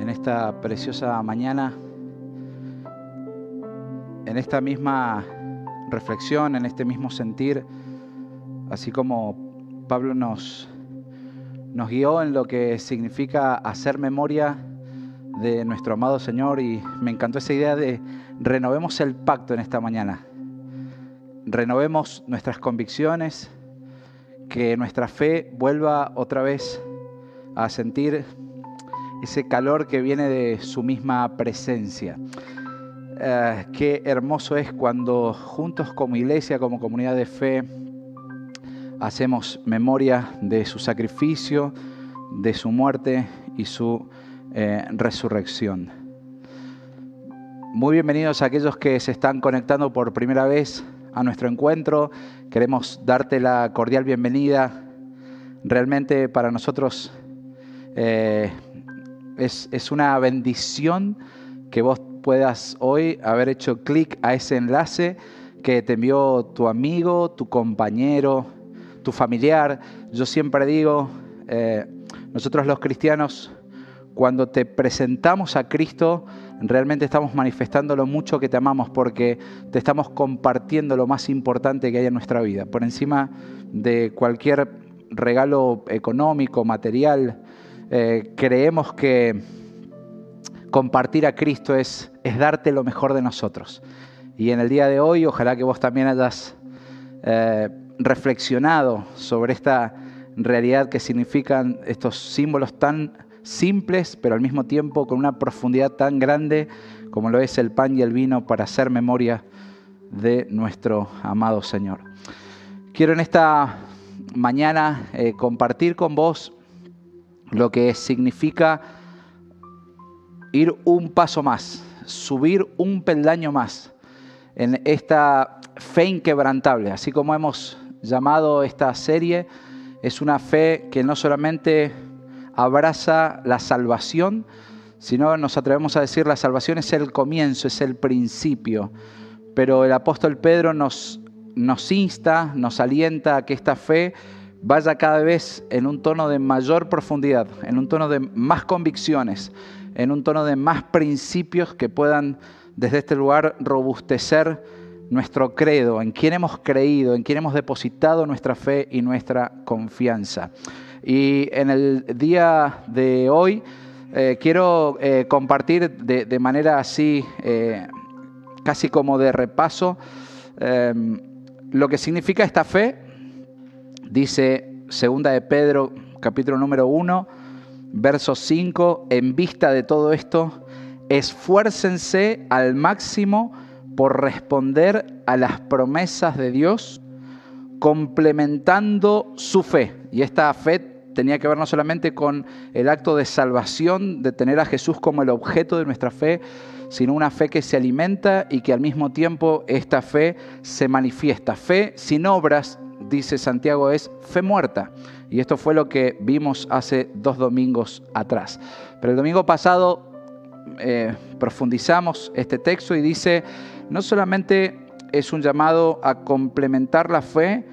En esta preciosa mañana, en esta misma reflexión, en este mismo sentir, así como Pablo nos, nos guió en lo que significa hacer memoria de nuestro amado Señor. Y me encantó esa idea de renovemos el pacto en esta mañana, renovemos nuestras convicciones, que nuestra fe vuelva otra vez a sentir ese calor que viene de su misma presencia. Eh, qué hermoso es cuando juntos como iglesia, como comunidad de fe, hacemos memoria de su sacrificio, de su muerte y su eh, resurrección. Muy bienvenidos a aquellos que se están conectando por primera vez a nuestro encuentro. Queremos darte la cordial bienvenida. Realmente para nosotros eh, es, una bendición que vos puedas hoy haber hecho clic a ese enlace que te envió tu amigo, tu compañero, tu familiar. Yo siempre digo, eh, nosotros los cristianos, cuando te presentamos a Cristo, realmente estamos manifestando lo mucho que te amamos porque te estamos compartiendo lo más importante que hay en nuestra vida, por encima de cualquier regalo económico, material, eh, creemos que compartir a Cristo es, es darte lo mejor de nosotros. Y en el día de hoy, ojalá que vos también hayas eh, reflexionado sobre esta realidad que significan estos símbolos tan simples, pero al mismo tiempo con una profundidad tan grande como lo es el pan y el vino para hacer memoria de nuestro amado Señor. Quiero en esta mañana eh, compartir con vos lo que significa ir un paso más, subir un peldaño más en esta fe inquebrantable, así como hemos llamado esta serie, es una fe que no solamente abraza la salvación, sino nos atrevemos a decir la salvación es el comienzo, es el principio. Pero el apóstol Pedro nos, nos insta, nos alienta a que esta fe vaya cada vez en un tono de mayor profundidad, en un tono de más convicciones, en un tono de más principios que puedan desde este lugar robustecer nuestro credo, en quién hemos creído, en quién hemos depositado nuestra fe y nuestra confianza. Y en el día de hoy eh, quiero eh, compartir de, manera así, eh, casi como de repaso, lo que significa esta fe Dice segunda de Pedro, capítulo número 1, verso 5, en vista de todo esto, esfuércense al máximo por responder a las promesas de Dios, complementando su fe. Y esta fe tenía que ver no solamente con el acto de salvación, de tener a Jesús como el objeto de nuestra fe, sino una fe que se alimenta y que al mismo tiempo esta fe se manifiesta. Fe sin obras dice Santiago, es fe muerta. Y esto fue lo que vimos hace dos domingos atrás. Pero el domingo pasado eh, profundizamos este texto y dice, no solamente es un llamado a complementar la fe,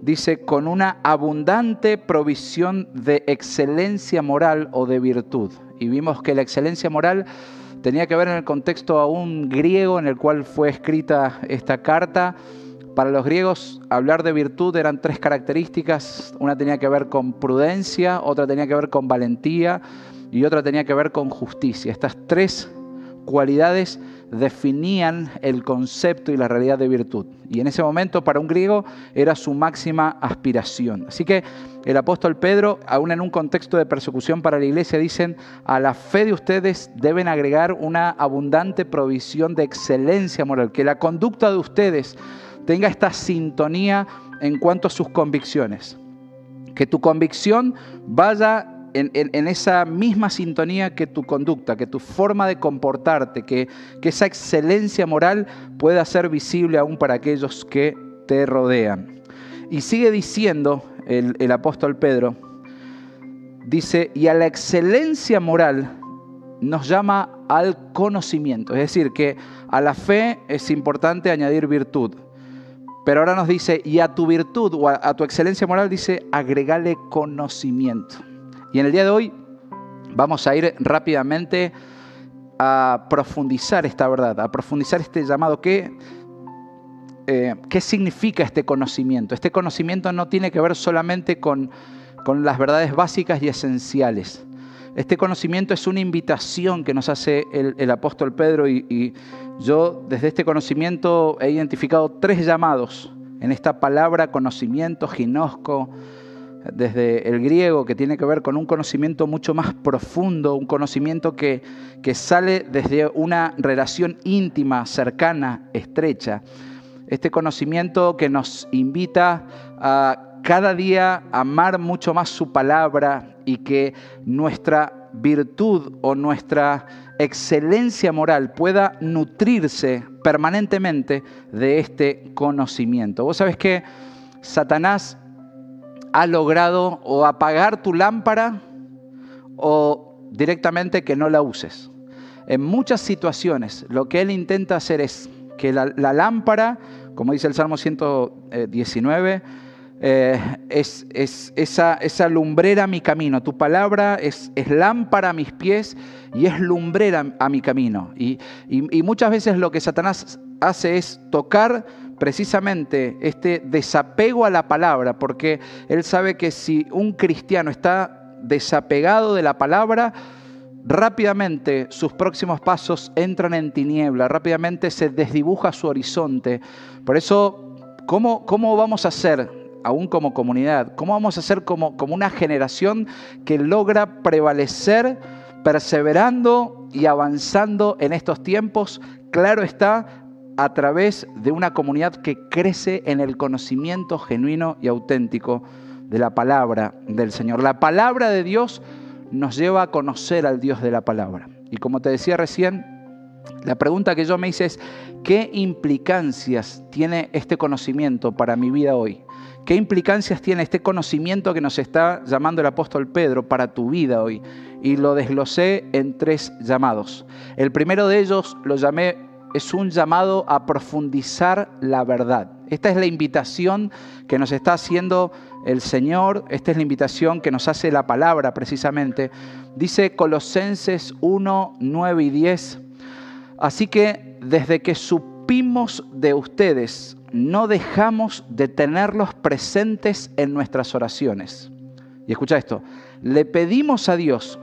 dice, con una abundante provisión de excelencia moral o de virtud. Y vimos que la excelencia moral tenía que ver en el contexto aún griego en el cual fue escrita esta carta para los griegos, hablar de virtud eran tres características. Una tenía que ver con prudencia, otra tenía que ver con valentía y otra tenía que ver con justicia. Estas tres cualidades definían el concepto y la realidad de virtud. Y en ese momento para un griego era su máxima aspiración. Así que el apóstol Pedro, aún en un contexto de persecución para la iglesia, dicen, a la fe de ustedes deben agregar una abundante provisión de excelencia moral, que la conducta de ustedes tenga esta sintonía en cuanto a sus convicciones. Que tu convicción vaya en, esa misma sintonía que tu conducta, que tu forma de comportarte, que, esa excelencia moral pueda ser visible aún para aquellos que te rodean. Y sigue diciendo el, apóstol Pedro, dice, y a la excelencia moral nos llama al conocimiento. Es decir, que a la fe es importante añadir virtud. Pero ahora nos dice, y a tu virtud o a, tu excelencia moral dice, agregale conocimiento. Y en el día de hoy vamos a ir rápidamente a profundizar esta verdad, a profundizar este llamado. ¿Qué, eh, ¿Qué significa este conocimiento? Este conocimiento no tiene que ver solamente con, con las verdades básicas y esenciales. Este conocimiento es una invitación que nos hace el, apóstol Pedro y, yo desde este conocimiento he identificado tres llamados en esta palabra conocimiento, ginosco, desde el griego, que tiene que ver con un conocimiento mucho más profundo, un conocimiento que, que sale desde una relación íntima, cercana, estrecha. Este conocimiento que nos invita a cada día amar mucho más su palabra y que nuestra virtud o nuestra excelencia moral pueda nutrirse permanentemente de este conocimiento. Vos sabés que Satanás ha logrado o apagar tu lámpara o directamente que no la uses. En muchas situaciones lo que él intenta hacer es que la, la lámpara, como dice el Salmo 119, eh, es, esa, lumbrera a mi camino. Tu palabra es, es, lámpara a mis pies y es lumbrera a mi camino. Y, muchas veces lo que Satanás hace es tocar precisamente este desapego a la palabra, porque él sabe que si un cristiano está desapegado de la palabra, rápidamente sus próximos pasos entran en tiniebla, rápidamente se desdibuja su horizonte. Por eso, ¿cómo, cómo vamos a hacer? Aún como comunidad? ¿Cómo vamos a ser como, como una generación que logra prevalecer perseverando y avanzando en estos tiempos? Claro está, a través de una comunidad que crece en el conocimiento genuino y auténtico de la palabra del Señor. La palabra de Dios nos lleva a conocer al Dios de la palabra. Y como te decía recién, la pregunta que yo me hice es, ¿qué implicancias tiene este conocimiento para mi vida hoy? ¿Qué implicancias tiene este conocimiento que nos está llamando el apóstol Pedro para tu vida hoy? Y lo desglosé en tres llamados. El primero de ellos lo llamé, es un llamado a profundizar la verdad. Esta es la invitación que nos está haciendo el Señor, esta es la invitación que nos hace la palabra precisamente. Dice Colosenses 1, 9 y 10. Así que desde que supimos de ustedes, no dejamos de tenerlos presentes en nuestras oraciones. Y escucha esto, le pedimos a Dios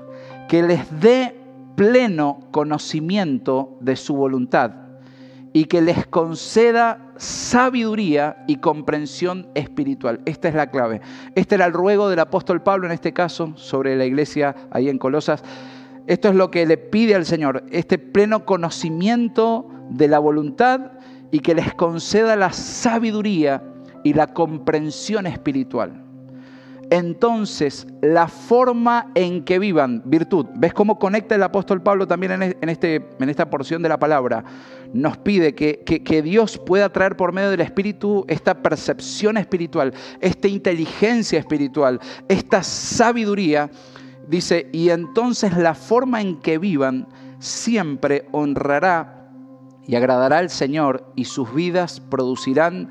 que les dé pleno conocimiento de su voluntad y que les conceda sabiduría y comprensión espiritual. Esta es la clave. Este era el ruego del apóstol Pablo en este caso sobre la iglesia ahí en Colosas. Esto es lo que le pide al Señor, este pleno conocimiento de la voluntad y que les conceda la sabiduría y la comprensión espiritual. Entonces, la forma en que vivan, virtud, ¿ves cómo conecta el apóstol Pablo también en, este, en esta porción de la palabra? Nos pide que, que Dios pueda traer por medio del Espíritu esta percepción espiritual, esta inteligencia espiritual, esta sabiduría. Dice, y entonces la forma en que vivan siempre honrará y agradará al Señor y sus vidas producirán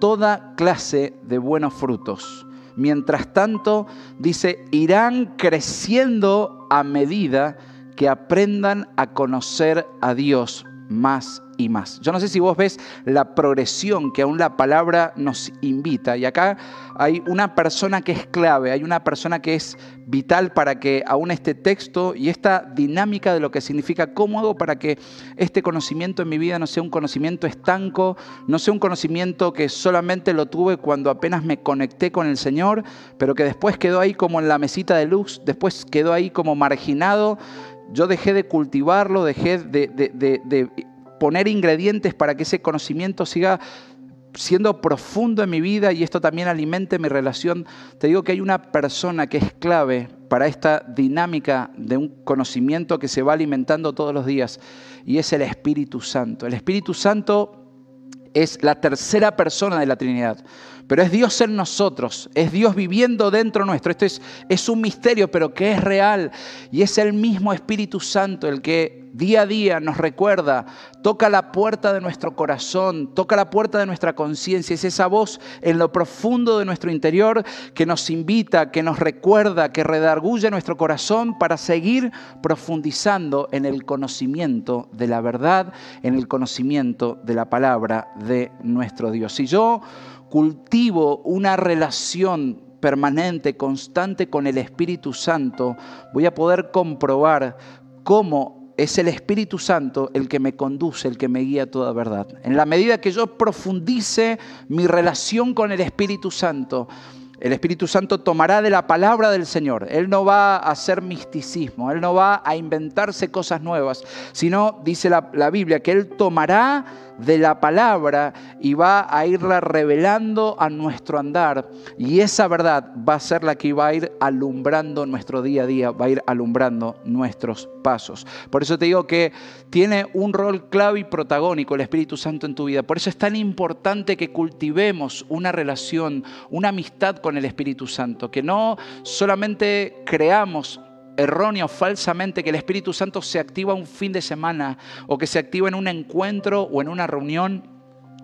toda clase de buenos frutos. Mientras tanto, dice, irán creciendo a medida que aprendan a conocer a Dios más y más. Yo no sé si vos ves la progresión que aún la palabra nos invita. Y acá hay una persona que es clave, hay una persona que es vital para que aún este texto y esta dinámica de lo que significa cómodo para que este conocimiento en mi vida no sea un conocimiento estanco, no sea un conocimiento que solamente lo tuve cuando apenas me conecté con el Señor, pero que después quedó ahí como en la mesita de luz, después quedó ahí como marginado yo dejé de cultivarlo, dejé de, poner ingredientes para que ese conocimiento siga siendo profundo en mi vida y esto también alimente mi relación, te digo que hay una persona que es clave para esta dinámica de un conocimiento que se va alimentando todos los días y es el Espíritu Santo. El Espíritu Santo es la tercera persona de la Trinidad, pero es Dios en nosotros, es Dios viviendo dentro nuestro. Esto es, es un misterio, pero que es real y es el mismo Espíritu Santo el que día a día nos recuerda, toca la puerta de nuestro corazón, toca la puerta de nuestra conciencia. Es esa voz en lo profundo de nuestro interior que nos invita, que nos recuerda, que redarguye nuestro corazón para seguir profundizando en el conocimiento de la verdad, en el conocimiento de la palabra de nuestro Dios. Si yo cultivo una relación permanente, constante con el Espíritu Santo, voy a poder comprobar cómo es el Espíritu Santo el que me conduce, el que me guía a toda verdad. En la medida que yo profundice mi relación con el Espíritu Santo, el Espíritu Santo tomará de la palabra del Señor. Él no va a hacer misticismo, Él no va a inventarse cosas nuevas, sino, dice la, la Biblia, que Él tomará de la palabra y va a irla revelando a nuestro andar. Y esa verdad va a ser la que va a ir alumbrando nuestro día a día, va a ir alumbrando nuestros pasos. Por eso te digo que tiene un rol clave y protagónico el Espíritu Santo en tu vida. Por eso es tan importante que cultivemos una relación, una amistad con el Espíritu Santo, que no solamente creamos errónea o falsamente que el Espíritu Santo se activa un fin de semana o que se activa en un encuentro o en una reunión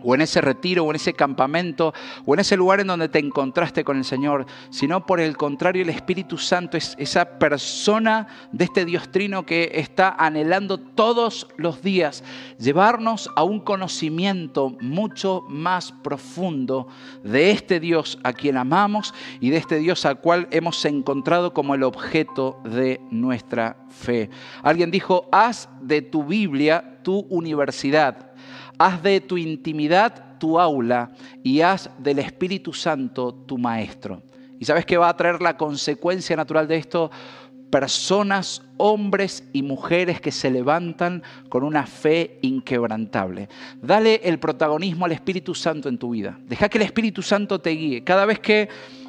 o en ese retiro, o en ese campamento, o en ese lugar en donde te encontraste con el Señor, sino por el contrario, el Espíritu Santo es esa persona de este Dios trino que está anhelando todos los días llevarnos a un conocimiento mucho más profundo de este Dios a quien amamos y de este Dios al cual hemos encontrado como el objeto de nuestra fe. Alguien dijo, haz de tu Biblia tu universidad Haz de tu intimidad tu aula y haz del Espíritu Santo tu maestro. ¿Y sabes qué va a traer la consecuencia natural de esto? Personas, hombres y mujeres que se levantan con una fe inquebrantable. Dale el protagonismo al Espíritu Santo en tu vida. Deja que el Espíritu Santo te guíe. Cada vez que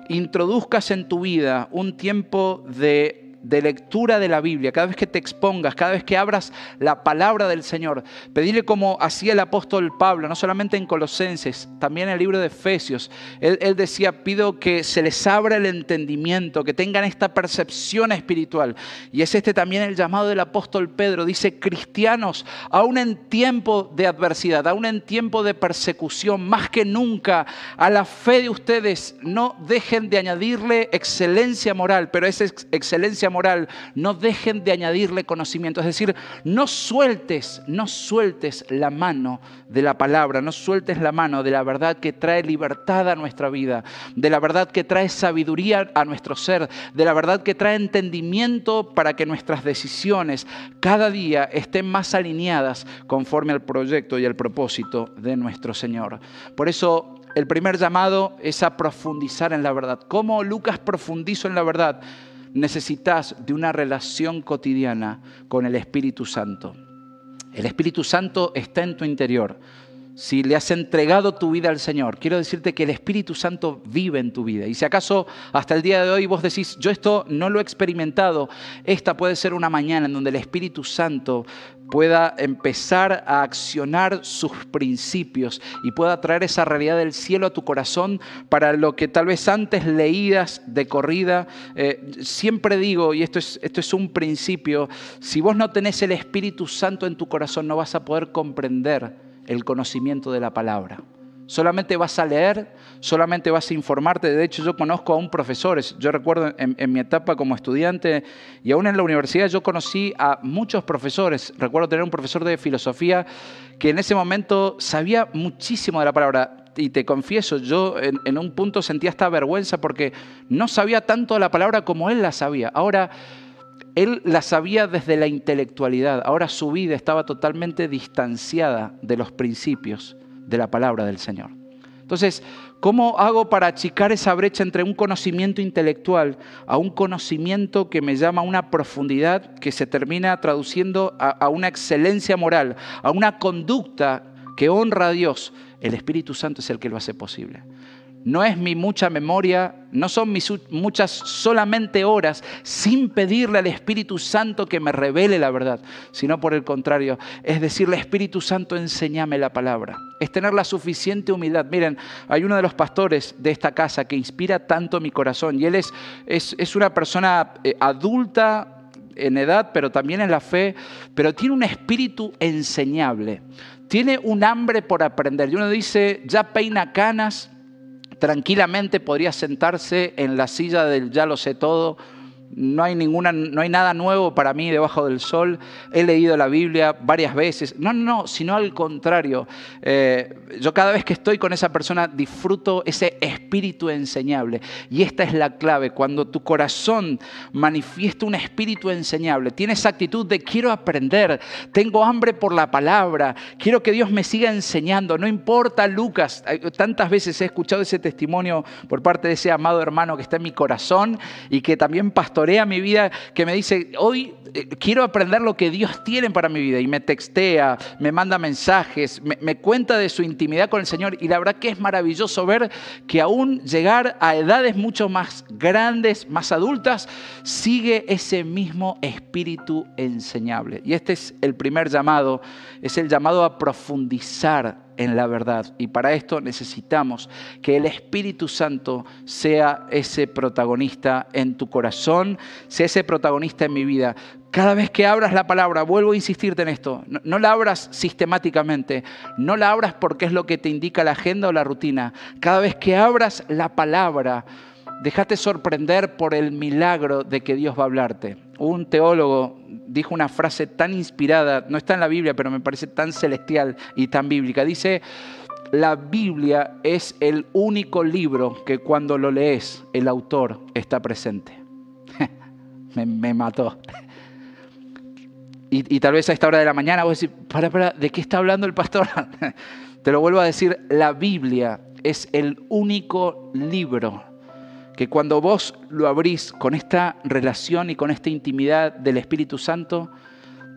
introduzcas en tu vida un tiempo de de lectura de la Biblia, cada vez que te expongas, cada vez que abras la palabra del Señor, pedirle como hacía el apóstol Pablo, no solamente en Colosenses, también en el libro de Efesios. Él, él, decía, pido que se les abra el entendimiento, que tengan esta percepción espiritual. Y es este también el llamado del apóstol Pedro. Dice, cristianos, aún en tiempo de adversidad, aún en tiempo de persecución, más que nunca, a la fe de ustedes no dejen de añadirle excelencia moral, pero esa excelencia moral, no dejen de añadirle conocimiento. Es decir, no sueltes, no sueltes la mano de la palabra, no sueltes la mano de la verdad que trae libertad a nuestra vida, de la verdad que trae sabiduría a nuestro ser, de la verdad que trae entendimiento para que nuestras decisiones cada día estén más alineadas conforme al proyecto y al propósito de nuestro Señor. Por eso el primer llamado es a profundizar en la verdad. ¿Cómo Lucas profundizó en la verdad? Necesitas de una relación cotidiana con el Espíritu Santo. El Espíritu Santo está en tu interior. Si le has entregado tu vida al Señor, quiero decirte que el Espíritu Santo vive en tu vida. Y si acaso hasta el día de hoy vos decís, yo esto no lo he experimentado, esta puede ser una mañana en donde el Espíritu Santo pueda empezar a accionar sus principios y pueda traer esa realidad del cielo a tu corazón para lo que tal vez antes leídas de corrida. Eh, siempre digo, y esto es, esto es un principio, si vos no tenés el Espíritu Santo en tu corazón no vas a poder comprender el conocimiento de la palabra. Solamente vas a leer, solamente vas a informarte. De hecho, yo conozco a un profesor, yo recuerdo en, mi etapa como estudiante y aún en la universidad yo conocí a muchos profesores. Recuerdo tener un profesor de filosofía que en ese momento sabía muchísimo de la palabra. Y te confieso, yo en, en un punto sentía esta vergüenza porque no sabía tanto de la palabra como él la sabía. Ahora, él la sabía desde la intelectualidad. Ahora su vida estaba totalmente distanciada de los principios de la palabra del Señor. Entonces, ¿cómo hago para achicar esa brecha entre un conocimiento intelectual a un conocimiento que me llama a una profundidad que se termina traduciendo a, una excelencia moral, a una conducta que honra a Dios, el Espíritu Santo es el que lo hace posible. No es mi mucha memoria, no son mis muchas solamente horas sin pedirle al Espíritu Santo que me revele la verdad, sino por el contrario, es decirle Espíritu Santo, enséñame la palabra. Es tener la suficiente humildad. Miren, hay uno de los pastores de esta casa que inspira tanto mi corazón y él es, es, una persona eh, adulta en edad, pero también en la fe, pero tiene un espíritu enseñable. Tiene un hambre por aprender. Y uno dice, ya peina canas, tranquilamente podría sentarse en la silla del ya lo sé todo no hay, ninguna, no hay nada nuevo para mí debajo del sol. He leído la Biblia varias veces. No, no, no, sino al contrario. Eh, yo cada vez que estoy con esa persona disfruto ese espíritu enseñable. Y esta es la clave. Cuando tu corazón manifiesta un espíritu enseñable, tienes actitud de quiero aprender, tengo hambre por la palabra, quiero que Dios me siga enseñando. No importa, Lucas, tantas veces he escuchado ese testimonio por parte de ese amado hermano que está en mi corazón y que también pastor a mi vida, que me dice, hoy eh, quiero aprender lo que Dios tiene para mi vida. Y me textea, me manda mensajes, me, me cuenta de su intimidad con el Señor. Y la verdad que es maravilloso ver que aún llegar a edades mucho más grandes, más adultas, sigue ese mismo espíritu enseñable. Y este es el primer llamado, es el llamado a profundizar en la verdad. Y para esto necesitamos que el Espíritu Santo sea ese protagonista en tu corazón, sea ese protagonista en mi vida. Cada vez que abras la palabra, vuelvo a insistirte en esto, no, la abras sistemáticamente, no la abras porque es lo que te indica la agenda o la rutina. Cada vez que abras la palabra, déjate sorprender por el milagro de que Dios va a hablarte. Un teólogo dijo una frase tan inspirada, no está en la Biblia, pero me parece tan celestial y tan bíblica. Dice, la Biblia es el único libro que cuando lo lees el autor está presente. me, mató. Y, tal vez a esta hora de la mañana vos decís, para, para, ¿de qué está hablando el pastor? Te lo vuelvo a decir, la Biblia es el único libro que cuando vos lo abrís con esta relación y con esta intimidad del Espíritu Santo,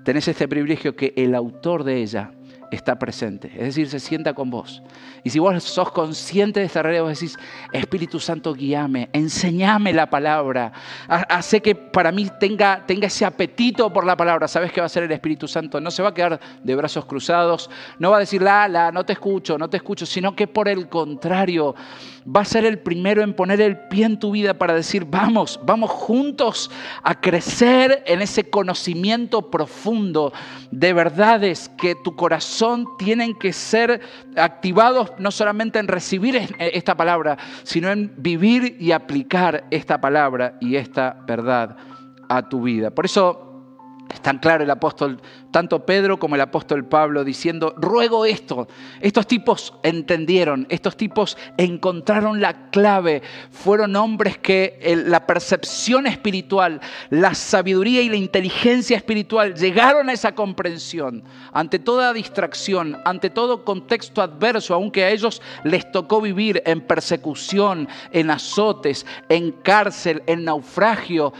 tenés este privilegio que el autor de ella está presente, es decir, se sienta con vos. Y si vos sos consciente de esta realidad, vos decís, Espíritu Santo, guíame, enseñame la palabra, hace que para mí tenga, ese apetito por la palabra. ¿Sabes qué va a hacer el Espíritu Santo? No se va a quedar de brazos cruzados, no va a decir, la, la, no te escucho, no te escucho, sino que por el contrario, va a ser el primero en poner el pie en tu vida para decir, vamos, vamos juntos a crecer en ese conocimiento profundo de verdades que tu corazón tienen que ser activados no solamente en recibir esta palabra, sino en vivir y aplicar esta palabra y esta verdad a tu vida. Por eso es tan claro el apóstol, tanto Pedro como el apóstol Pablo, diciendo, ruego esto. Estos tipos entendieron, estos tipos encontraron la clave. Fueron hombres que la percepción espiritual, la sabiduría y la inteligencia espiritual llegaron a esa comprensión. Ante toda distracción, ante todo contexto adverso, aunque a ellos les tocó vivir en persecución, en azotes, en cárcel, en naufragio,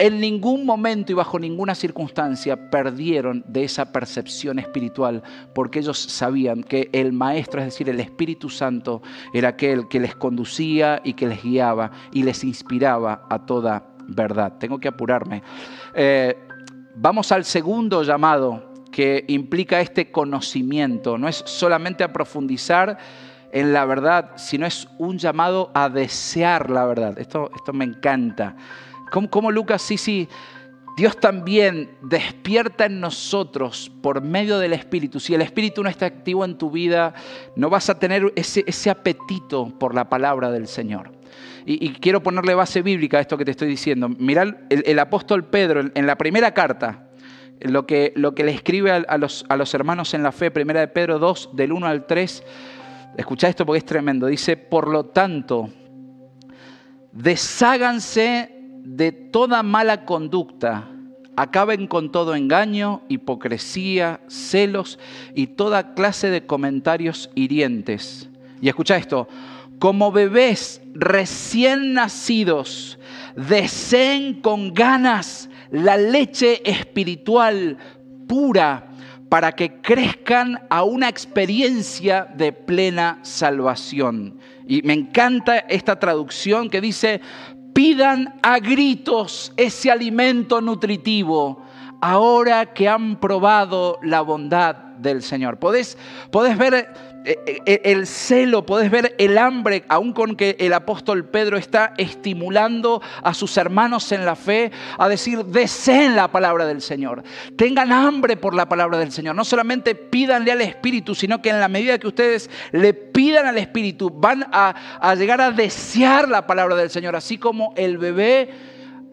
en ningún momento y bajo ninguna circunstancia perdieron de esa percepción espiritual, porque ellos sabían que el Maestro, es decir, el Espíritu Santo, era aquel que les conducía y que les guiaba y les inspiraba a toda verdad. Tengo que apurarme. Eh, vamos al segundo llamado que implica este conocimiento. No es solamente a profundizar en la verdad, sino es un llamado a desear la verdad. Esto, esto me encanta. Como, Lucas, sí, sí, Dios también despierta en nosotros por medio del Espíritu. Si el Espíritu no está activo en tu vida, no vas a tener ese, apetito por la palabra del Señor. Y, quiero ponerle base bíblica a esto que te estoy diciendo. Mirad el, apóstol Pedro en, la primera carta, lo que, le escribe a, los, a, los, hermanos en la fe, primera de Pedro 2, del 1 al 3. Escucha esto porque es tremendo. Dice, por lo tanto, desháganse de toda mala conducta, acaben con todo engaño, hipocresía, celos y toda clase de comentarios hirientes. Y escucha esto, como bebés recién nacidos, deseen con ganas la leche espiritual pura para que crezcan a una experiencia de plena salvación. Y me encanta esta traducción que dice, pidan a gritos ese alimento nutritivo ahora que han probado la bondad del Señor. Podés, ver el celo, podés ver el hambre, aún con que el apóstol Pedro está estimulando a sus hermanos en la fe a decir, deseen la palabra del Señor, tengan hambre por la palabra del Señor. No solamente pídanle al Espíritu, sino que en la medida que ustedes le pidan al Espíritu, van a, a llegar a desear la palabra del Señor, así como el bebé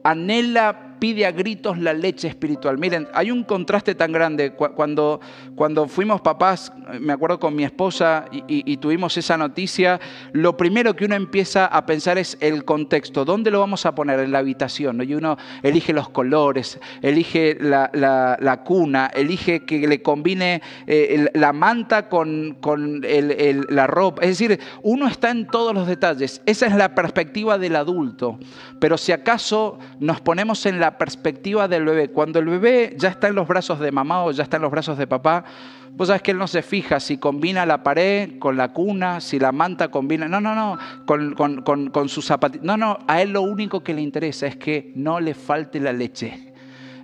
anhela pide a gritos la leche espiritual. Miren, hay un contraste tan grande. Cuando, cuando fuimos papás, me acuerdo con mi esposa y, tuvimos esa noticia, lo primero que uno empieza a pensar es el contexto. ¿Dónde lo vamos a poner? En la habitación. Y uno elige los colores, elige la, cuna, elige que le combine eh, la manta con, con la ropa. Es decir, uno está en todos los detalles. Esa es la perspectiva del adulto. Pero si acaso nos ponemos en la perspectiva del bebé. Cuando el bebé ya está en los brazos de mamá o ya está en los brazos de papá, vos sabes que él no se fija si combina la pared con la cuna, si la manta combina. No, no, no, con, con, con, sus zapatillas. No, no, a él lo único que le interesa es que no le falte la leche.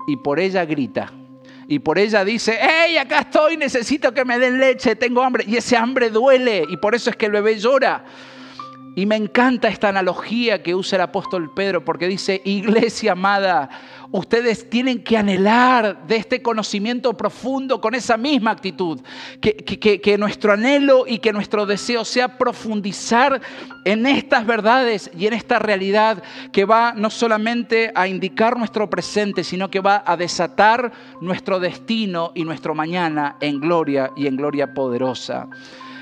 Y por ella grita. Y por ella dice, hey, acá estoy, necesito que me den leche, tengo hambre. Y ese hambre duele. Y por eso es que el bebé llora. Y me encanta esta analogía que usa el apóstol Pedro porque dice, iglesia amada, ustedes tienen que anhelar de este conocimiento profundo con esa misma actitud. Que, que, nuestro anhelo y que nuestro deseo sea profundizar en estas verdades y en esta realidad que va no solamente a indicar nuestro presente, sino que va a desatar nuestro destino y nuestro mañana en gloria y en gloria poderosa.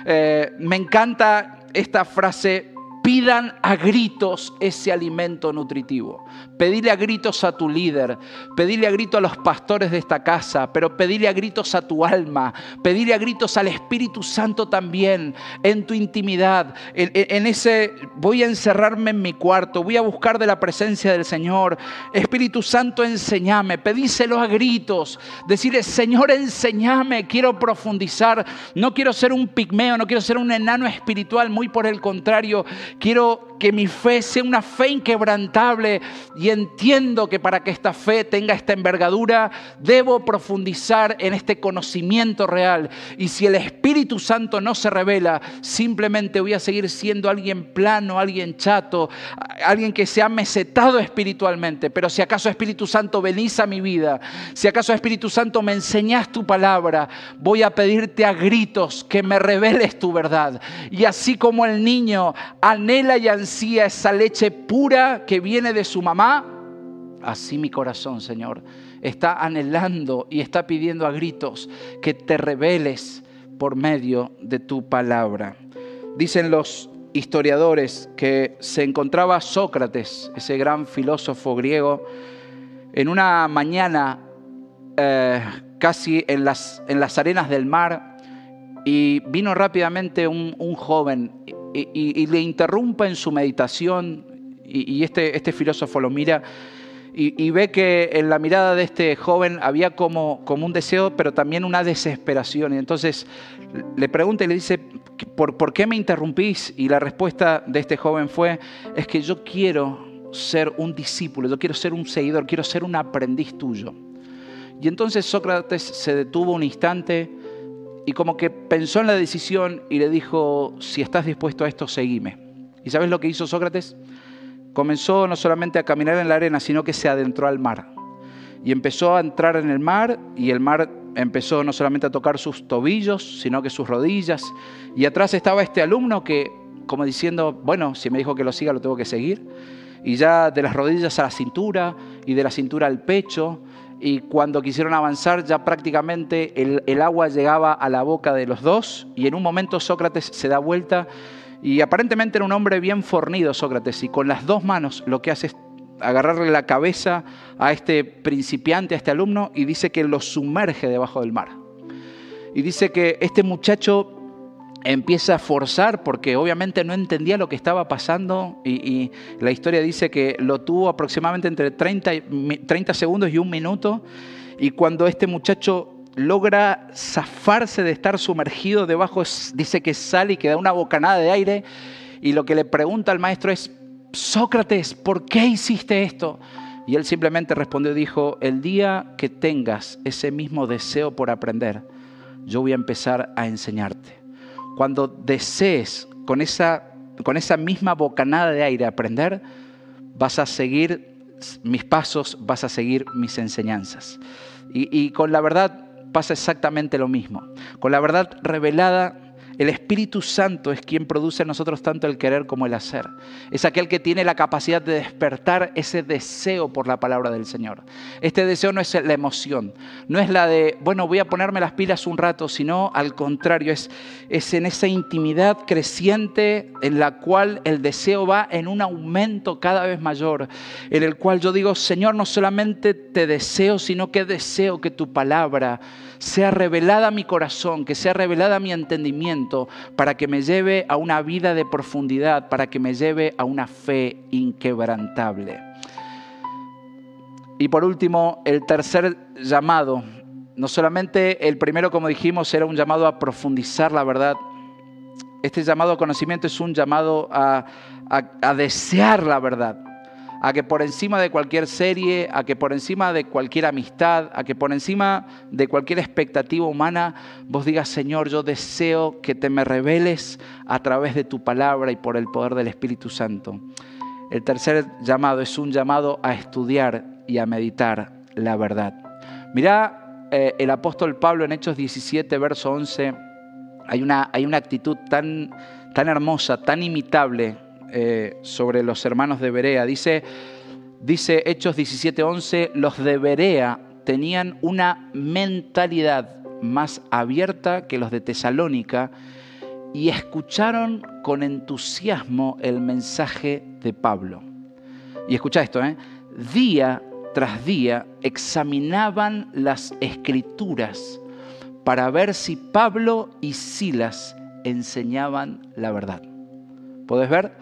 Eh, me encanta esta frase pidan a gritos ese alimento nutritivo. Pedile a gritos a tu líder, pedile a gritos a los pastores de esta casa, pero pedile a gritos a tu alma, pedile a gritos al Espíritu Santo también, en tu intimidad, en, ese, voy a encerrarme en mi cuarto, voy a buscar de la presencia del Señor. Espíritu Santo, enséñame, pedíselo a gritos, decirle, Señor, enséñame, quiero profundizar, no quiero ser un pigmeo, no quiero ser un enano espiritual, muy por el contrario, quiero que mi fe sea una fe inquebrantable y entiendo que para que esta fe tenga esta envergadura, debo profundizar en este conocimiento real. Y si el Espíritu Santo no se revela, simplemente voy a seguir siendo alguien plano, alguien chato, alguien que se ha mesetado espiritualmente. Pero si acaso Espíritu Santo venís a mi vida, si acaso Espíritu Santo me enseñas tu palabra, voy a pedirte a gritos que me reveles tu verdad. Y así como el niño anhela y ansía, esa leche pura que viene de su mamá, así mi corazón, Señor, está anhelando y está pidiendo a gritos que te reveles por medio de tu palabra. Dicen los historiadores que se encontraba Sócrates, ese gran filósofo griego, en una mañana eh, casi en las, en las arenas del mar y vino rápidamente un joven y, le interrumpa en su meditación y, este, este filósofo lo mira y, ve que en la mirada de este joven había como, como un deseo, pero también una desesperación. Y entonces le pregunta y le dice, ¿por, ¿por qué me interrumpís? Y la respuesta de este joven fue, es que yo quiero ser un discípulo, yo quiero ser un seguidor, quiero ser un aprendiz tuyo. Y entonces Sócrates se detuvo un instante, y como que pensó en la decisión y le dijo, si estás dispuesto a esto, seguime. ¿Y sabes lo que hizo Sócrates? Comenzó no solamente a caminar en la arena, sino que se adentró al mar. Y empezó a entrar en el mar y el mar empezó no solamente a tocar sus tobillos, sino que sus rodillas. Y atrás estaba este alumno que, como diciendo, bueno, si me dijo que lo siga, lo tengo que seguir. Y ya de las rodillas a la cintura y de la cintura al pecho y cuando quisieron avanzar ya prácticamente el, agua llegaba a la boca de los dos y en un momento Sócrates se da vuelta y aparentemente era un hombre bien fornido Sócrates y con las dos manos lo que hace es agarrarle la cabeza a este principiante, a este alumno y dice que lo sumerge debajo del mar. Y dice que este muchacho empieza a forzar porque obviamente no entendía lo que estaba pasando y, la historia dice que lo tuvo aproximadamente entre 30, 30, segundos y un minuto y cuando este muchacho logra zafarse de estar sumergido debajo, dice que sale y que da una bocanada de aire y lo que le pregunta al maestro es, Sócrates, ¿por qué hiciste esto? Y él simplemente respondió, dijo, el día que tengas ese mismo deseo por aprender, yo voy a empezar a enseñarte. Cuando desees con esa, con esa misma bocanada de aire aprender, vas a seguir mis pasos, vas a seguir mis enseñanzas. Y, y con la verdad pasa exactamente lo mismo. Con la verdad revelada el Espíritu Santo es quien produce en nosotros tanto el querer como el hacer. Es aquel que tiene la capacidad de despertar ese deseo por la palabra del Señor. Este deseo no es la emoción, no es la de, bueno, voy a ponerme las pilas un rato, sino al contrario, es, es en esa intimidad creciente en la cual el deseo va en un aumento cada vez mayor, en el cual yo digo, Señor, no solamente te deseo, sino que deseo que tu palabra sea revelada a mi corazón, que sea revelada a mi entendimiento, para que me lleve a una vida de profundidad, para que me lleve a una fe inquebrantable. Y por último, el tercer llamado. No solamente el primero, como dijimos, era un llamado a profundizar la verdad. Este llamado a conocimiento es un llamado a, a desear la verdad a que por encima de cualquier serie, a que por encima de cualquier amistad, a que por encima de cualquier expectativa humana, vos digas, Señor, yo deseo que te me reveles a través de tu palabra y por el poder del Espíritu Santo. El tercer llamado es un llamado a estudiar y a meditar la verdad. Mirá eh, el apóstol Pablo en Hechos 17, verso 11, hay una, hay una actitud tan, tan hermosa, tan imitable eh, sobre los hermanos de Berea. Dice, dice Hechos 17:11, los de Berea tenían una mentalidad más abierta que los de Tesalónica y escucharon con entusiasmo el mensaje de Pablo. Y escucha esto, ¿eh? día tras día examinaban las escrituras para ver si Pablo y Silas enseñaban la verdad. ¿Podés ver?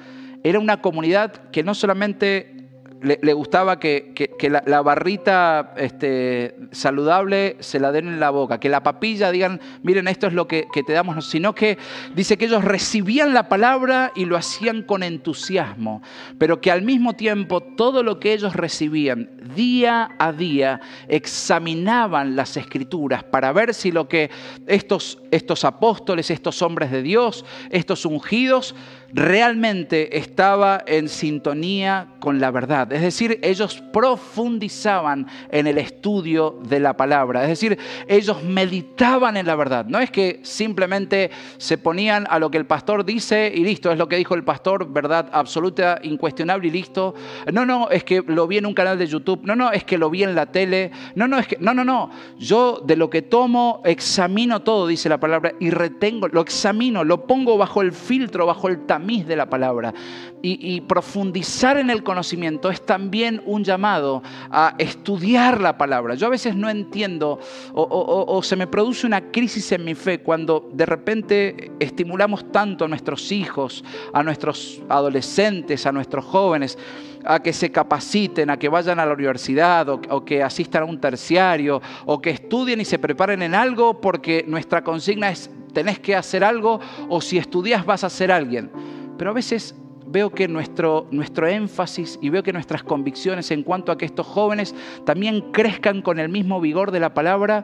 Era una comunidad que no solamente le, gustaba que, la, barrita este, saludable se la den en la boca, que la papilla digan, miren, esto es lo que, que, te damos, sino que dice que ellos recibían la palabra y lo hacían con entusiasmo, pero que al mismo tiempo todo lo que ellos recibían día a día examinaban las escrituras para ver si lo que estos, estos apóstoles, estos hombres de Dios, estos ungidos, realmente estaba en sintonía con la verdad. Es decir, ellos profundizaban en el estudio de la palabra. Es decir, ellos meditaban en la verdad. No es que simplemente se ponían a lo que el pastor dice y listo, es lo que dijo el pastor, verdad absoluta, incuestionable y listo. No, no, es que lo vi en un canal de YouTube. No, no, es que lo vi en la tele. No, no, es que, no, no, no. Yo de lo que tomo examino todo, dice la palabra, y retengo, lo examino, lo pongo bajo el filtro, bajo el tamaño de la palabra. Y, profundizar en el conocimiento es también un llamado a estudiar la palabra. Yo a veces no entiendo o, se me produce una crisis en mi fe cuando de repente estimulamos tanto a nuestros hijos, a nuestros adolescentes, a nuestros jóvenes a que se capaciten, a que vayan a la universidad o, que asistan a un terciario o que estudien y se preparen en algo porque nuestra consigna es tenés que hacer algo o si estudias vas a ser alguien. Pero a veces veo que nuestro, nuestro énfasis y veo que nuestras convicciones en cuanto a que estos jóvenes también crezcan con el mismo vigor de la palabra,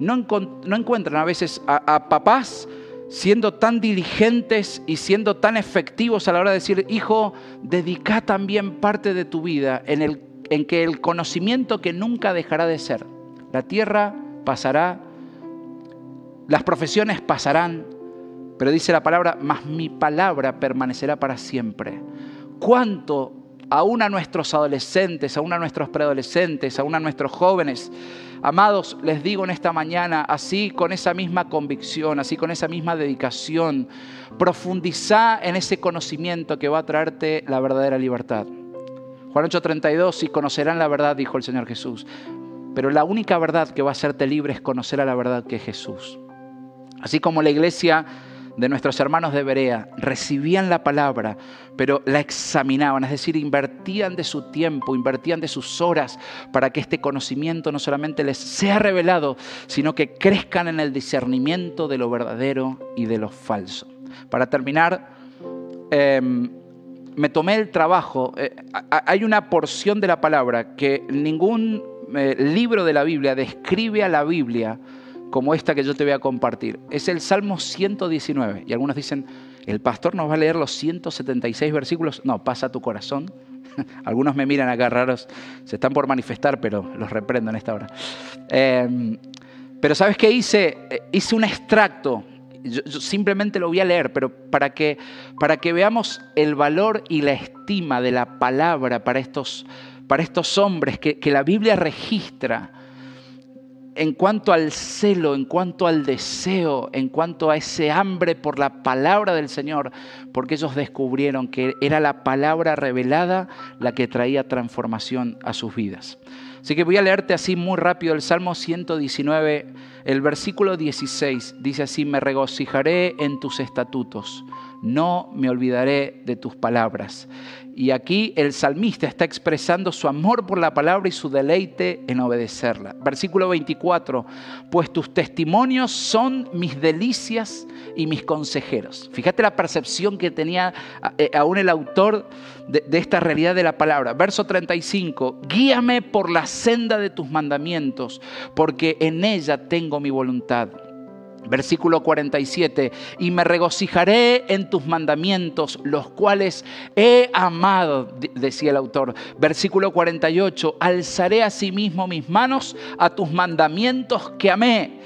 no encuentran a veces a, papás siendo tan diligentes y siendo tan efectivos a la hora de decir, hijo, dedica también parte de tu vida en, el, en que el conocimiento que nunca dejará de ser. La tierra pasará, las profesiones pasarán, pero dice la palabra, mas mi palabra permanecerá para siempre. ¿Cuánto aún a nuestros adolescentes, aún a nuestros preadolescentes, aún a nuestros jóvenes, amados, les digo en esta mañana, así con esa misma convicción, así con esa misma dedicación, profundiza en ese conocimiento que va a traerte la verdadera libertad. Juan 8:32, y conocerán la verdad, dijo el Señor Jesús. Pero la única verdad que va a hacerte libre es conocer a la verdad que es Jesús. Así como la iglesia de nuestros hermanos de Berea recibían la palabra, pero la examinaban, es decir, invertían de su tiempo, invertían de sus horas para que este conocimiento no solamente les sea revelado, sino que crezcan en el discernimiento de lo verdadero y de lo falso. Para terminar, em, me tomé el trabajo, eh, hay una porción de la palabra que ningún eh, libro de la Biblia describe a la Biblia como esta que yo te voy a compartir. Es el Salmo 119. Y algunos dicen, ¿el pastor nos va a leer los 176 versículos? No, pasa tu corazón. algunos me miran acá raros, se están por manifestar, pero los reprendo en esta hora. Em, pero ¿sabes qué hice? Eh, hice un extracto. Yo, simplemente lo voy a leer, pero para que, para que veamos el valor y la estima de la palabra para estos, para estos hombres que, que la Biblia registra en cuanto al celo, en cuanto al deseo, en cuanto a ese hambre por la palabra del Señor, porque ellos descubrieron que era la palabra revelada la que traía transformación a sus vidas. Así que voy a leerte así muy rápido el Salmo 119, el versículo 16. Dice así, me regocijaré en tus estatutos, no me olvidaré de tus palabras. Y aquí el salmista está expresando su amor por la palabra y su deleite en obedecerla. Versículo 24, pues tus testimonios son mis delicias y mis consejeros. Fíjate la percepción que tenía eh, aún el autor de, de esta realidad de la palabra. Verso 35, guíame por la senda de tus mandamientos, porque en ella tengo mi voluntad. Versículo 47, y me regocijaré en tus mandamientos, los cuales he amado, decía el autor. Versículo 48, alzaré asimismo mis manos a tus mandamientos que amé.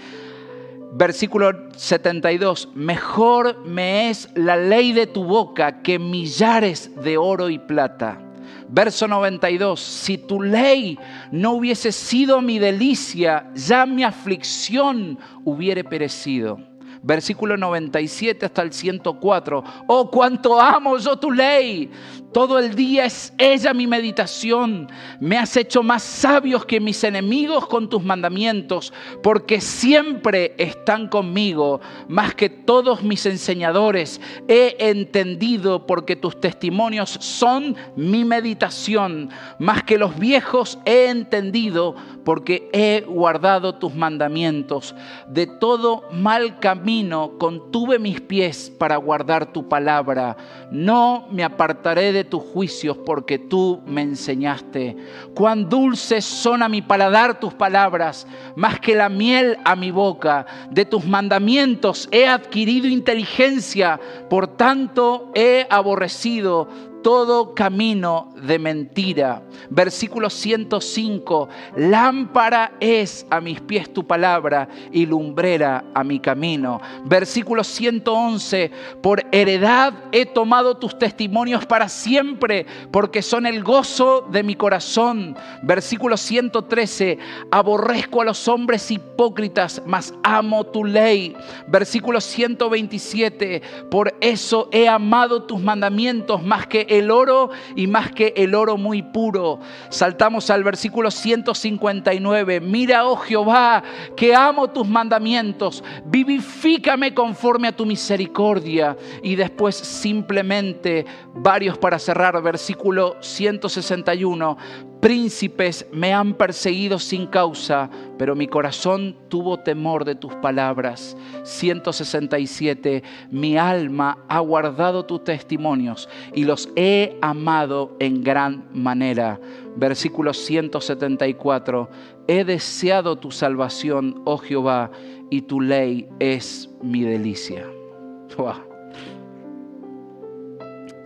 Versículo 72, mejor me es la ley de tu boca que millares de oro y plata. Verso 92, si tu ley no hubiese sido mi delicia, ya mi aflicción hubiere perecido versículo 97 hasta el 104. Oh, cuánto amo yo tu ley. Todo el día es ella mi meditación. Me has hecho más sabios que mis enemigos con tus mandamientos, porque siempre están conmigo, más que todos mis enseñadores. He entendido porque tus testimonios son mi meditación, más que los viejos he entendido porque he guardado tus mandamientos. De todo mal camino contuve mis pies para guardar tu palabra. No me apartaré de tus juicios porque tú me enseñaste. Cuán dulces son a mi paladar tus palabras, más que la miel a mi boca. De tus mandamientos he adquirido inteligencia, por tanto he aborrecido todo camino de mentira. Versículo 105, lámpara es a mis pies tu palabra y lumbrera a mi camino. Versículo 111, por heredad he tomado tus testimonios para siempre, porque son el gozo de mi corazón. Versículo 113, aborrezco a los hombres hipócritas, mas amo tu ley. Versículo 127, por eso he amado tus mandamientos más que el oro y más que el oro muy puro. Saltamos al versículo 159. Mira, oh Jehová, que amo tus mandamientos. Vivifícame conforme a tu misericordia. Y después simplemente varios para cerrar. Versículo 161 Príncipes me han perseguido sin causa, pero mi corazón tuvo temor de tus palabras. 167. Mi alma ha guardado tus testimonios y los he amado en gran manera. Versículo 174. He deseado tu salvación, oh Jehová, y tu ley es mi delicia.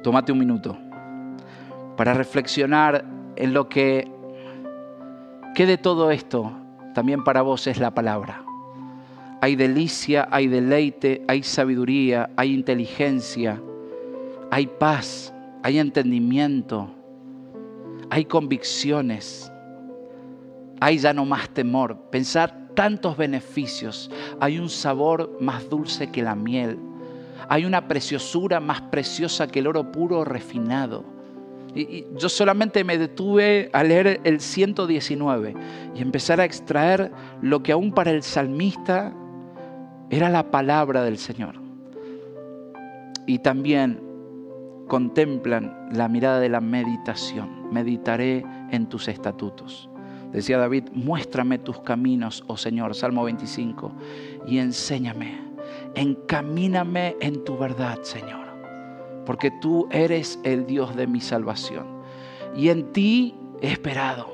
Tómate un minuto para reflexionar en lo que, que de todo esto también para vos es la palabra. Hay delicia, hay deleite, hay sabiduría, hay inteligencia, hay paz, hay entendimiento, hay convicciones, hay ya no más temor. Pensar tantos beneficios, hay un sabor más dulce que la miel, hay una preciosura más preciosa que el oro puro refinado y, yo solamente me detuve a leer el 119 y empezar a extraer lo que aún para el salmista era la palabra del Señor. y también contemplan la mirada de la meditación. Meditaré en tus estatutos. Decía David, muéstrame tus caminos, oh Señor, Salmo 25, y enséñame, encamíname en tu verdad, Señor, porque tú eres el Dios de mi salvación. Y en ti he esperado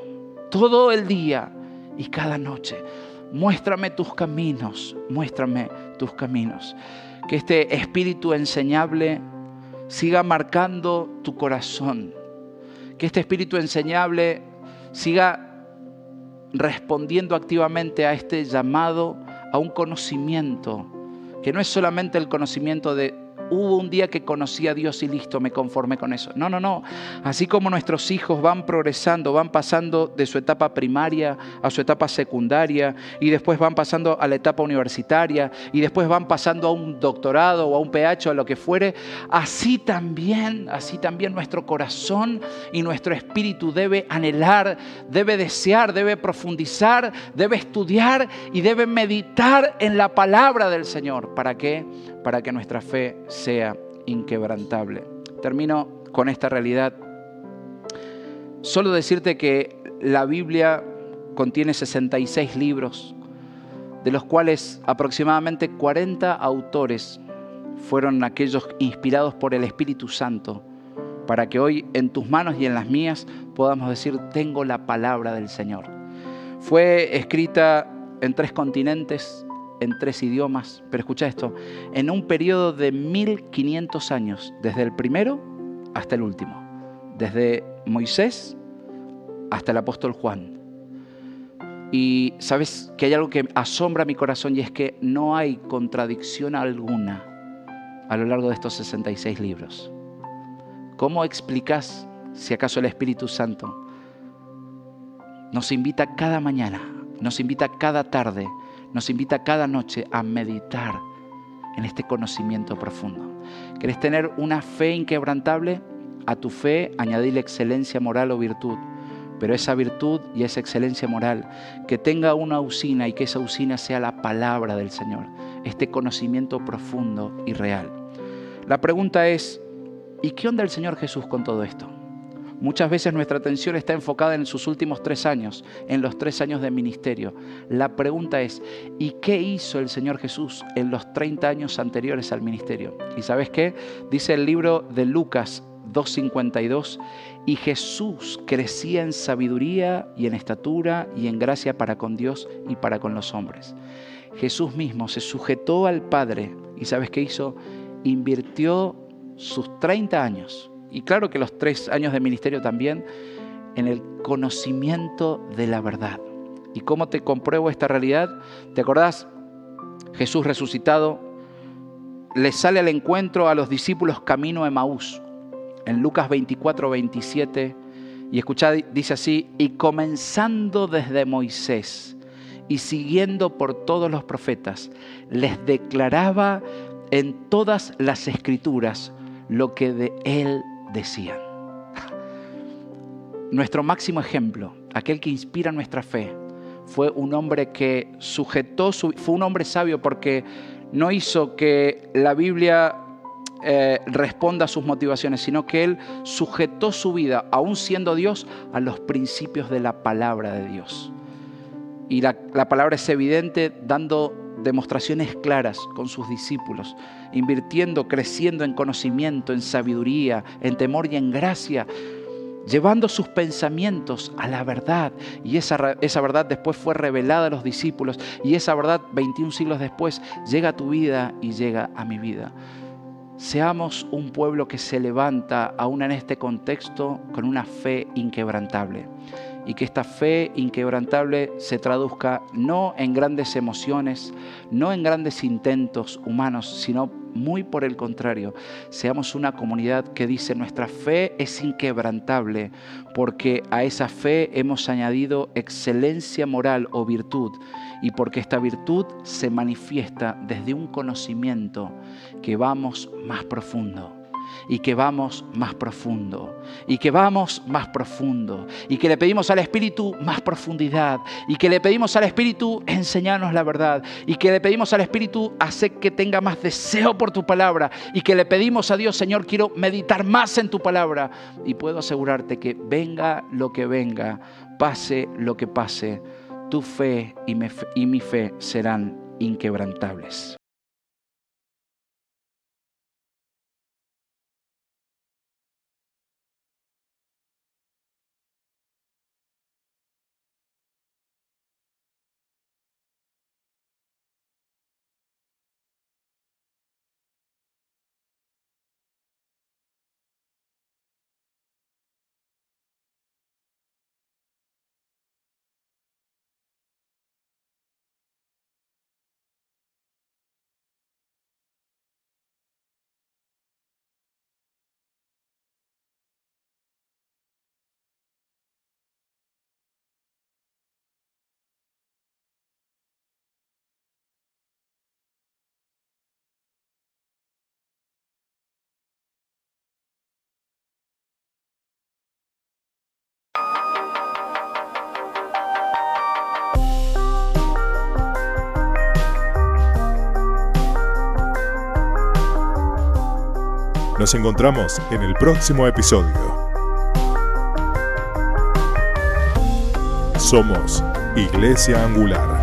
todo el día y cada noche. Muéstrame tus caminos, muéstrame tus caminos. Que este espíritu enseñable siga marcando tu corazón. Que este espíritu enseñable siga respondiendo activamente a este llamado a un conocimiento, que no es solamente el conocimiento de hubo un día que conocí a Dios y listo, me conformé con eso. No, no, no. Así como nuestros hijos van progresando, van pasando de su etapa primaria a su etapa secundaria y después van pasando a la etapa universitaria y después van pasando a un doctorado o a un PH o a lo que fuere, así también, así también nuestro corazón y nuestro espíritu debe anhelar, debe desear, debe profundizar, debe estudiar y debe meditar en la palabra del Señor. ¿Para qué? Para que nuestra fe sea inquebrantable. Termino con esta realidad. Solo decirte que la Biblia contiene 66 libros, de los cuales aproximadamente 40 autores fueron aquellos inspirados por el Espíritu Santo, para que hoy en tus manos y en las mías podamos decir, tengo la palabra del Señor. Fue escrita en tres continentes, en tres idiomas, pero escucha esto, en un periodo de 1500 años, desde el primero hasta el último, desde Moisés hasta el apóstol Juan. Y sabes que hay algo que asombra mi corazón y es que no hay contradicción alguna a lo largo de estos 66 libros. ¿Cómo explicas si acaso el Espíritu Santo nos invita cada mañana, nos invita cada tarde, nos invita cada noche a meditar en este conocimiento profundo. ¿Querés tener una fe inquebrantable? A tu fe añadirle excelencia moral o virtud. Pero esa virtud y esa excelencia moral, que tenga una usina y que esa usina sea la palabra del Señor, este conocimiento profundo y real. La pregunta es, ¿y qué onda el Señor Jesús con todo esto? Muchas veces nuestra atención está enfocada en sus últimos tres años, en los tres años de ministerio. La pregunta es, ¿y qué hizo el Señor Jesús en los 30 años anteriores al ministerio? ¿Y sabes qué? Dice el libro de Lucas 2.52, y Jesús crecía en sabiduría y en estatura y en gracia para con Dios y para con los hombres. Jesús mismo se sujetó al Padre y ¿sabes qué hizo? Invirtió sus 30 años y claro que los tres años de ministerio también, en el conocimiento de la verdad. ¿Y cómo te compruebo esta realidad? ¿Te acordás? Jesús resucitado le sale al encuentro a los discípulos camino a Maús, en Lucas 24, 27, y escuchad, dice así, y comenzando desde Moisés y siguiendo por todos los profetas, les declaraba en todas las escrituras lo que de él decían. Nuestro máximo ejemplo, aquel que inspira nuestra fe, fue un hombre que sujetó, su, fue un hombre sabio porque no hizo que la Biblia eh, responda a sus motivaciones, sino que él sujetó su vida, aún siendo Dios, a los principios de la palabra de Dios. Y la, la palabra es evidente dando demostraciones claras con sus discípulos, invirtiendo, creciendo en conocimiento, en sabiduría, en temor y en gracia, llevando sus pensamientos a la verdad. Y esa, esa verdad después fue revelada a los discípulos y esa verdad 21 siglos después llega a tu vida y llega a mi vida. Seamos un pueblo que se levanta aún en este contexto con una fe inquebrantable y que esta fe inquebrantable se traduzca no en grandes emociones, no en grandes intentos humanos, sino muy por el contrario, seamos una comunidad que dice nuestra fe es inquebrantable porque a esa fe hemos añadido excelencia moral o virtud y porque esta virtud se manifiesta desde un conocimiento que vamos más profundo y que vamos más profundo, y que vamos más profundo, y que le pedimos al Espíritu más profundidad, y que le pedimos al Espíritu enseñarnos la verdad, y que le pedimos al Espíritu hacer que tenga más deseo por tu palabra, y que le pedimos a Dios, Señor, quiero meditar más en tu palabra, y puedo asegurarte que venga lo que venga, pase lo que pase, tu fe y mi fe, y mi fe serán inquebrantables. Nos encontramos en el próximo episodio. Somos Iglesia Angular.